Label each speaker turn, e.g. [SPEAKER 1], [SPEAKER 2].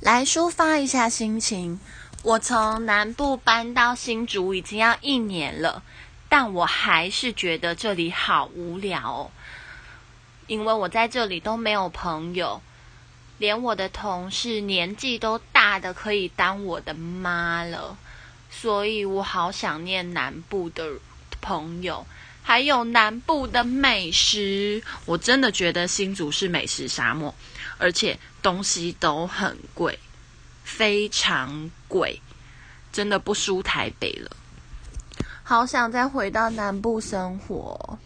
[SPEAKER 1] 来抒发一下心情。我从南部搬到新竹已经要一年了，但我还是觉得这里好无聊哦。因为我在这里都没有朋友，连我的同事年纪都大的可以当我的妈了，所以我好想念南部的朋友，还有南部的美食。我真的觉得新竹是美食沙漠。而且东西都很贵，非常贵，真的不输台北了。好想再回到南部生活。